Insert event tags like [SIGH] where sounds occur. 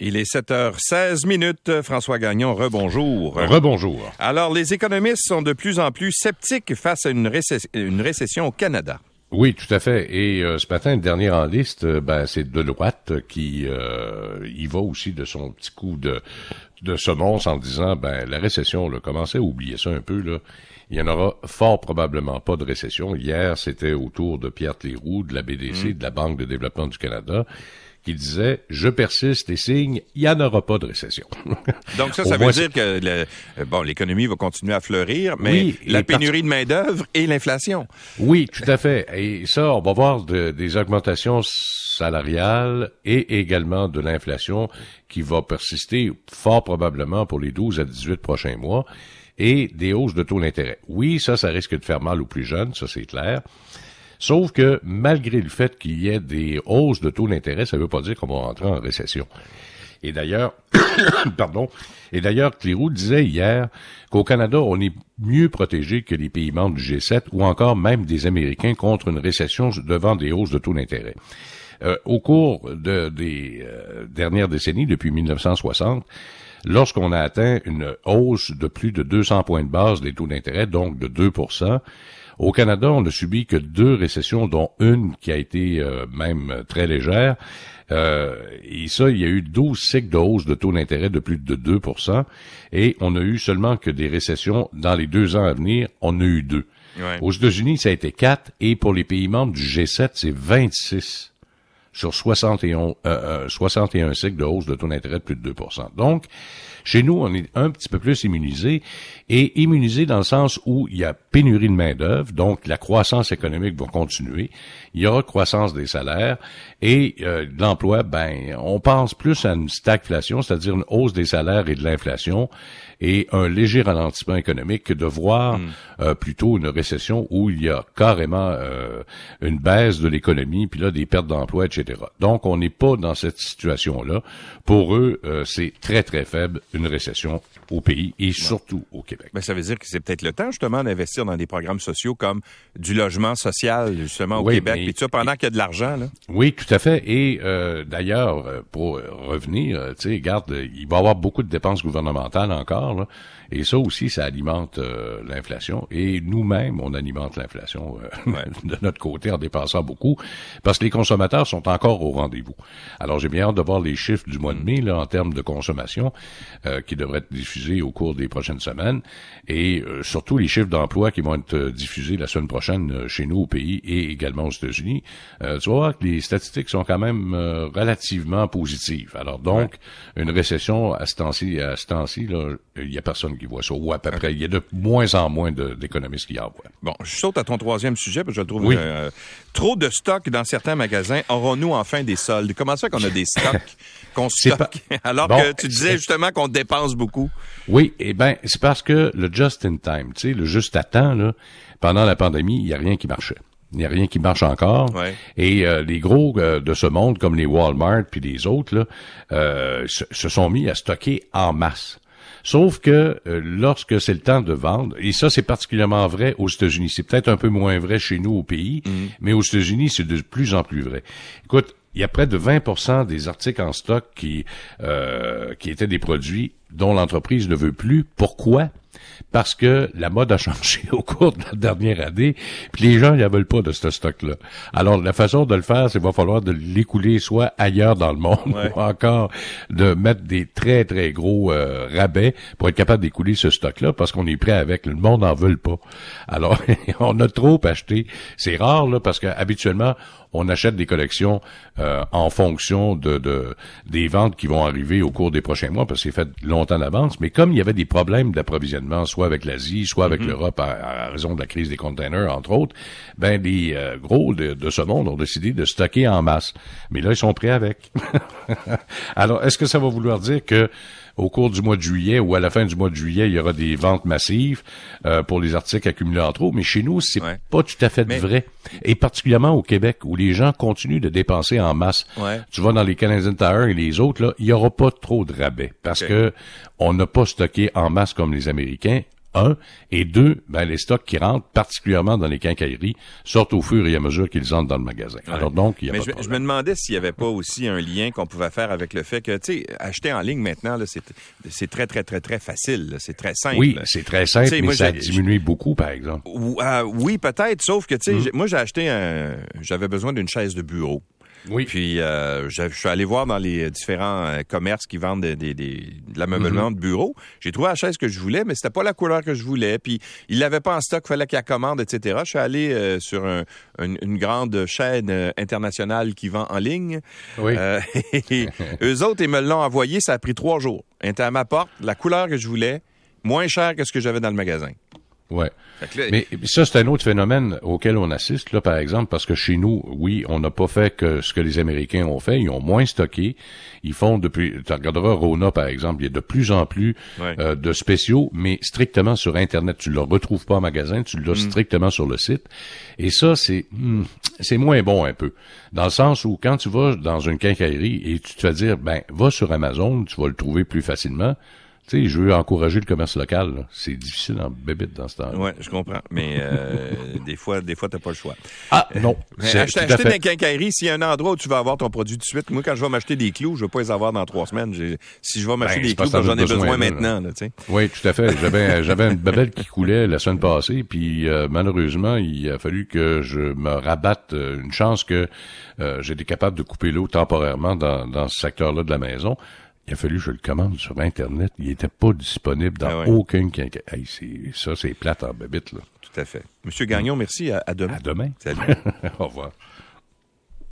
Il est 7h16 minutes. François Gagnon, rebonjour. Rebonjour. Alors, les économistes sont de plus en plus sceptiques face à une, récession au Canada. Oui, tout à fait. Et euh, ce matin, le dernier en liste, euh, ben, c'est Deloitte qui euh, y va aussi de son petit coup de, de semonce en disant, ben, la récession, là, commencez à oublier ça un peu, là. Il y en aura fort probablement pas de récession. Hier, c'était autour de Pierre Tléroux, de la BDC, mm. de la Banque de développement du Canada qui disait je persiste et signe, il n'y en aura pas de récession. [LAUGHS] Donc ça, ça veut dire que le, bon, l'économie va continuer à fleurir, mais la pénurie de main d'œuvre et l'inflation. Oui, tout à fait. Et ça, on va voir des augmentations salariales et également de l'inflation qui va persister fort probablement pour les 12 à 18 prochains mois et des hausses de taux d'intérêt. Oui, ça, ça risque de faire mal aux plus jeunes, ça c'est clair. Sauf que malgré le fait qu'il y ait des hausses de taux d'intérêt, ça ne veut pas dire qu'on va rentrer en récession. Et d'ailleurs, [COUGHS] pardon, et d'ailleurs, Clérou disait hier qu'au Canada, on est mieux protégé que les pays membres du G7 ou encore même des Américains contre une récession devant des hausses de taux d'intérêt. Euh, au cours de, des euh, dernières décennies, depuis 1960, lorsqu'on a atteint une hausse de plus de 200 points de base des taux d'intérêt, donc de 2% au Canada, on a subi que deux récessions, dont une qui a été euh, même très légère. Euh, et ça, il y a eu 12 cycles de hausse de taux d'intérêt de plus de 2% et on a eu seulement que des récessions dans les deux ans à venir, on a eu deux. Aux États-Unis, ça a été 4 et pour les pays membres du G7, c'est 26 sur 61, euh, 61 cycles de hausse de taux d'intérêt de plus de 2% Donc, chez nous, on est un petit peu plus immunisé et immunisé dans le sens où il y a pénurie de main-d'œuvre, donc la croissance économique va continuer, il y aura croissance des salaires et euh, l'emploi, ben, on pense plus à une stagflation, c'est-à-dire une hausse des salaires et de l'inflation et un léger ralentissement économique que de voir hmm. euh, plutôt une récession où il y a carrément euh, une baisse de l'économie, puis là des pertes d'emplois, etc. Donc on n'est pas dans cette situation-là. Pour eux, euh, c'est très très faible une récession au pays et surtout au Québec. Ben, ça veut dire que c'est peut-être le temps justement d'investir dans des programmes sociaux comme du logement social justement au Québec, tout ça pendant qu'il y a de l'argent. Là. Oui, tout à fait. Et d'ailleurs, pour revenir, tu sais, garde, il va y avoir beaucoup de dépenses gouvernementales encore et ça aussi, ça alimente euh, l'inflation. Et nous-mêmes, on alimente l'inflation euh, [LAUGHS] de notre côté en dépensant beaucoup, parce que les consommateurs sont encore au rendez-vous. Alors, j'ai bien hâte de voir les chiffres du mois de mai là, en termes de consommation euh, qui devraient être diffusés au cours des prochaines semaines, et surtout les chiffres d'emploi qui vont être diffusés la semaine prochaine chez nous au pays et également aux États-Unis. tu vas voir que les statistiques sont quand même relativement positives. Alors donc, une récession à ce temps-ci, à ce temps-ci, là, il y a personne qui voit ça, ou à peu près. Il y a de moins en moins d'économistes qui en voient. Bon, je saute à ton troisième sujet, parce que je le trouve euh, trop de stocks dans certains magasins. Aurons-nous enfin des soldes? Comment ça qu'on a des stocks [LAUGHS] qu'on stocke, [LAUGHS] alors que tu disais justement qu'on dépense beaucoup? Oui, eh ben, c'est parce que le just in time, tu sais, le juste à temps, là, pendant la pandémie, il n'y a rien qui marchait. Il n'y a rien qui marche encore. Et euh, les gros euh, de ce monde, comme les Walmart puis les autres, là, se, sont mis à stocker en masse. Sauf que euh, lorsque c'est le temps de vendre, et ça c'est particulièrement vrai aux États-Unis, c'est peut-être un peu moins vrai chez nous au pays, mhm. mais aux États-Unis c'est de plus en plus vrai. Écoute, il y a près de 20% des articles en stock qui euh, qui étaient des produits dont l'entreprise ne veut plus. Pourquoi? Parce que la mode a changé [LAUGHS] au cours de la dernière année, puis les gens ne veulent pas de ce stock-là. Alors, la façon de le faire, c'est qu'il va falloir de l'écouler soit ailleurs dans le monde, [LAUGHS] ou encore de mettre des très, très gros euh, rabais pour être capable d'écouler ce stock-là, parce qu'on est prêt avec. Le monde n'en veut pas. Alors, [LAUGHS] on a trop acheté. C'est rare, là, parce que habituellement, on achète des collections euh, en fonction de, de, des ventes qui vont arriver au cours des prochains mois, parce que c'est fait longtemps d'avance. Mais comme il y avait des problèmes d'approvisionnement, soit avec l'Asie, soit avec mhm. l'Europe à, raison de la crise des containers, entre autres, ben les euh, gros de, de, ce monde ont décidé de stocker en masse. Mais là, ils sont prêts avec. [LAUGHS] Alors, est-ce que ça va vouloir dire que au cours du mois de juillet ou à la fin du mois de juillet, il y aura des ventes massives euh, pour les articles accumulés en trop. Mais chez nous, c'est pas tout à fait vrai. Et particulièrement au Québec, où les gens continuent de dépenser en masse. Tu vas dans les Canadian Tire et les autres, là, il y aura pas trop de rabais parce que on n'a pas stocké en masse comme les Américains un. Et deux, ben, les stocks qui rentrent, particulièrement dans les quincailleries, sortent au fur et à mesure qu'ils entrent dans le magasin. Alors donc, il y a Mais pas je, de je me demandais s'il y avait pas aussi un lien qu'on pouvait faire avec le fait que, tu sais, acheter en ligne maintenant, c'est, c'est très, très, très, très facile. C'est très simple. Oui, c'est très simple, mais moi, ça a diminué beaucoup, par exemple. Ou- ah, oui, peut-être, sauf que, tu sais, Mm. j'ai- moi, j'ai acheté un... J'avais besoin d'une chaise de bureau. Oui. Puis, euh, je je suis allé voir dans les différents euh, commerces qui vendent des, des, des- de l'ameublement Mm-hmm. de bureau. J'ai trouvé la chaise que je voulais, mais c'était pas la couleur que je voulais. Puis, il l'avait pas en stock, fallait qu'il la commande, etc. Je suis allé euh, sur un- une, une grande chaîne internationale qui vend en ligne. Oui. [LAUGHS] Et eux autres, ils me l'ont envoyé, ça a pris trois jours. Elle était à ma porte, la couleur que je voulais, moins cher que ce que j'avais dans le magasin. Ouais. Là- Mais ça, c'est un autre phénomène auquel on assiste, là, par exemple, parce que chez nous, oui, on n'a pas fait que ce que les Américains ont fait. Ils ont moins stocké. Ils font depuis, tu regarderas Rona, par exemple, il y a de plus en plus Ouais. euh, de spéciaux, mais strictement sur Internet. Tu ne le retrouves pas en magasin, tu Mm. l'as strictement sur le site. Et ça, c'est, hmm, c'est moins bon un peu. Dans le sens où quand tu vas dans une quincaillerie et tu te fais dire, ben, va sur Amazon, tu vas le trouver plus facilement. Tu sais, je veux encourager le commerce local. C'est difficile en bébite dans ce temps-là. Ouais, je comprends. Mais euh, [LAUGHS] des fois, des fois, t'as pas le choix. Ah, non. Acheter, acheter les quincailleries, s'il y a un endroit où tu vas avoir ton produit tout de suite, moi, quand je vais m'acheter des clous, je vais pas les avoir dans trois semaines. Si je vais m'acheter Ben, des clous, j'en ai besoin, maintenant, là. Oui, tout à fait. J'avais, [LAUGHS] j'avais une babelle qui coulait la semaine passée, puis euh, malheureusement, il a fallu que je me rabatte euh, une chance que euh, j'étais capable de couper l'eau temporairement dans, dans ce secteur-là de la maison. Il a fallu que je le commande sur Internet. Il était pas disponible dans Ah ouais. Hey, ça, c'est plate en babite, là. Tout à fait. Monsieur Gagnon, merci. À, à demain. À demain. Salut. [LAUGHS] Au revoir.